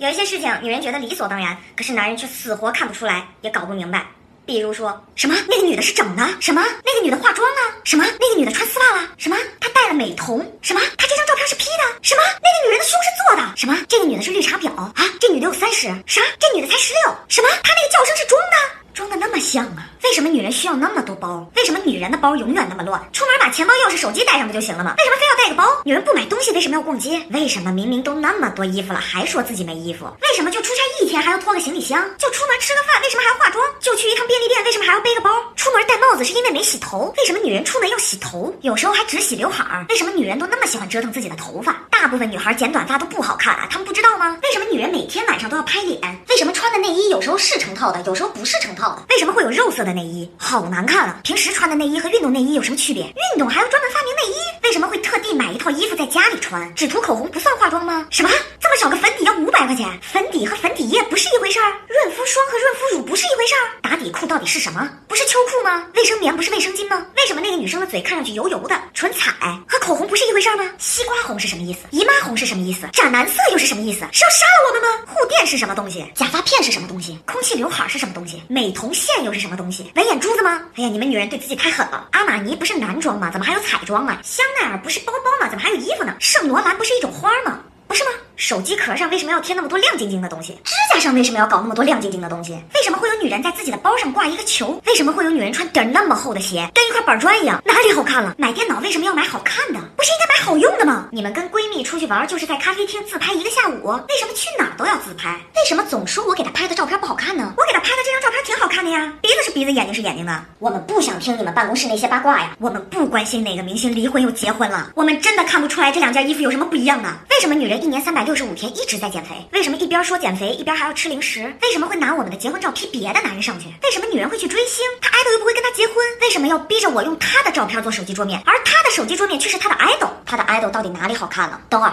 有一些事情，女人觉得理所当然，可是男人却死活看不出来，也搞不明白。比如说什么？那个女的是整的，什么？那个女的化妆了，什么？那个女的穿丝袜了，什么？她戴了美瞳，什么？她这张照片是 P 的，什么？那个女人的胸是做的，什么？这个女的是绿茶婊啊，这女的有三十，啥这女的才十六，什么？她那个叫声是装的，装的那么像啊？为什么女人需要那么多包？为什么女人的包永远那么乱？出门钱包、钥匙、手机带上不就行了吗？为什么非要带个包？女人不买东西为什么要逛街？为什么明明都那么多衣服了，还说自己没衣服？为什么就出差一天还要拖个行李箱？就出门吃个饭为什么还要化妆？就去一趟便利店为什么还要背个包？出门戴帽子是因为没洗头？为什么女人出门要洗头？有时候还只洗刘海？为什么女人都那么喜欢折腾自己的头发？大部分女孩剪短发都不好看啊，她们不知道吗？为什么女人每天晚上都要拍脸？为什么穿的内衣有时候是成套的，有时候不是成套的？为什么会有肉色的内衣？好难看啊！平时穿的内衣和运动内衣有什么区别？运动还要专门发明内衣？为什么会特地买一套衣服在家里穿？只涂口红不算化妆吗？什么？这么少个粉底要五百块钱？粉底和粉底液不是一回事儿？润肤霜和润肤乳不是一回事儿？打底裤到底是什么？不是秋裤吗？卫生棉不是卫生巾吗？为什么那个女生的嘴看上去油油的？唇彩和口红不是一回事儿吗？西瓜红是什么意思？姨妈红是什么意思？斩男色又是什么意思？是要杀了我们吗？护垫是什么东西？假发片是什么东西？空气刘海是什么东西？美瞳线又是什么东西？纹眼珠子吗？哎呀，你们女人对自己太狠了。阿玛尼不是男装吗？怎么还有彩妆啊？香奈儿不是包包吗？怎么还有衣服呢？圣罗兰不是一种花吗？不是吗？手机壳上为什么要贴那么多亮晶晶的东西？指甲上为什么要搞那么多亮晶晶的东西？为什么会有女人在自己的包上挂一个球？为什么会有女人穿底儿那么厚的鞋，跟一块板砖一样？哪里好看了？买电脑为什么要买好看的？不是应该好用的吗？你们跟闺蜜出去玩就是在咖啡厅自拍一个下午，为什么去哪儿都要自拍？为什么总说我给她拍的照片不好看呢？我给她拍的这张照片挺好看的呀，鼻子是鼻子，眼睛是眼睛的。我们不想听你们办公室那些八卦呀，我们不关心哪个明星离婚又结婚了，我们真的看不出来这两件衣服有什么不一样呢？为什么女人一年三百六十五天一直在减肥？为什么一边说减肥一边还要吃零食？为什么会拿我们的结婚照 P 别的男人上去？为什么女人会去追星？她爱豆又不会跟他结婚？为什么要逼着我用他的照片做手机桌面，而他的手机桌面却是他的 idol，？他的 idol 到底哪里好看了？等会儿。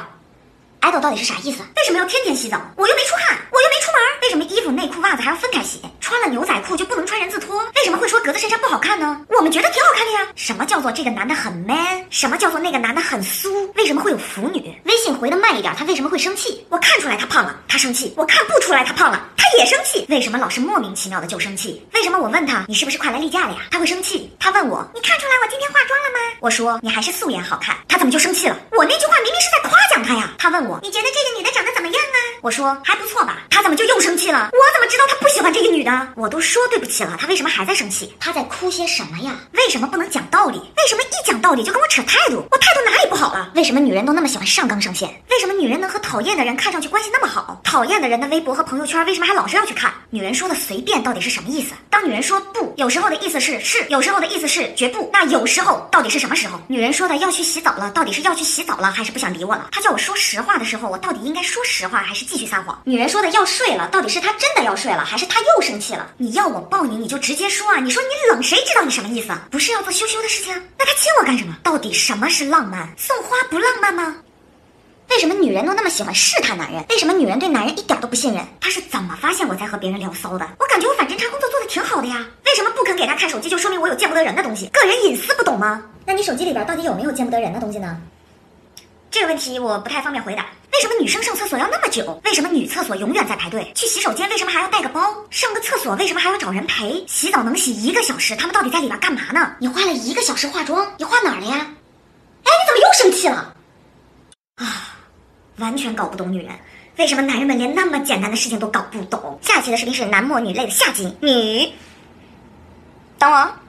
爱豆到底是啥意思？为什么要天天洗澡？我又没出汗，我，为什么衣服、内裤、袜子还要分开洗？穿了牛仔裤就不能穿人字拖？为什么会说格子衬衫不好看呢？我们觉得挺好看的呀。什么叫做这个男的很 man？什么叫做那个男的很酥？为什么会有腐女？微信回的慢一点，他为什么会生气？我看出来他胖了，他生气；我看不出来他胖了，他也生气。为什么老是莫名其妙的就生气？为什么我问他你是不是快来例假了呀？他会生气。他问我你看出来我今天化妆了吗？我说你还是素颜好看。他怎么就生气了？我那句话明明是在夸奖他呀。他问我你觉得这个女的长得怎么样啊？我说还不错吧。他怎么就又生气了？我怎么知道他不喜欢这个女的？我都说对不起了，他为什么还在生气？他在哭些什么呀？为什么不能讲道理？为什么一讲道理就跟我扯态度？我态度哪里不好了？为什么女人都那么喜欢上纲上线？为什么女人能和讨厌的人看上去关系那么好？讨厌的人的微博和朋友圈为什么还老是要去看？女人说的随便到底是什么意思？当女人说不，有时候的意思是是，有时候的意思是绝不。那有时候到底是什么时候？女人说的要去洗澡了，到底是要去洗澡了，还是不想理我了？她叫我说实话的时候，我到底应该说实话，还是继续撒谎？女人说的要睡了，到底是她真的要睡了，还是她又生气了？你要我抱你，你就直接说啊！你说你冷，谁知道你什么意思啊？不是要做羞羞的事情？那他亲我干什么？到底什么是浪漫？送花不浪漫吗？为什么女人都那么喜欢试探男人？为什么女人对男人一点都不信任？他是怎么发现我在和别人聊骚的？我感觉我反侦查工作做的挺好的呀。为什么不肯给他看手机，就说明我有见不得人的东西？个人隐私不懂吗？那你手机里边到底有没有见不得人的东西呢？这个问题我不太方便回答。为什么女生上厕所要那么久？为什么女厕所永远在排队？去洗手间为什么还要带个包？上个厕所为什么还要找人陪？洗澡能洗一个小时，他们到底在里边干嘛呢？你花了一个小时化妆，你化哪儿了呀？哎，你怎么又生气了？啊，完全搞不懂女人，为什么男人们连那么简单的事情都搞不懂？下期的视频是男模女泪的下集，女，等我。